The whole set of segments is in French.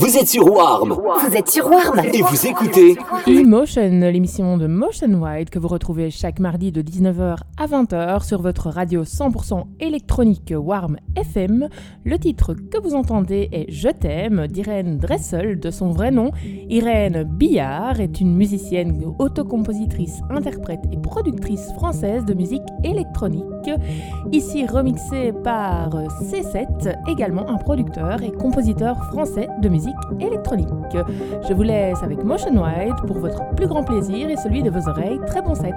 Vous êtes sur Warm Vous êtes sur Warm et vous écoutez E-Motion, l'émission de Motion White que vous retrouvez chaque mardi de 19h à 20h sur votre radio 100% électronique Warm FM. Le titre que vous entendez est Je t'aime d'Irène Dressel, de son vrai nom. Irène Billard est une musicienne, autocompositrice, interprète et productrice française de musique électronique. Ici remixée par C7, également un producteur et compositeur français de musique électronique. Je vous laisse avec Motion White pour votre plus grand plaisir et celui de vos oreilles. Très bon set.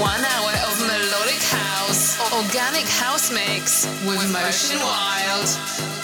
One hour of melodic house, organic house mix with, with Motion Wild.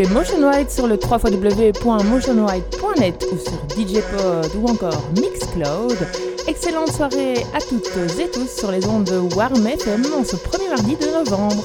Retrouvez Motion sur le www.motionwhite.net ou sur DJpod ou encore Mixcloud. Excellente soirée à toutes et tous sur les ondes de Warm FM ce premier mardi de novembre.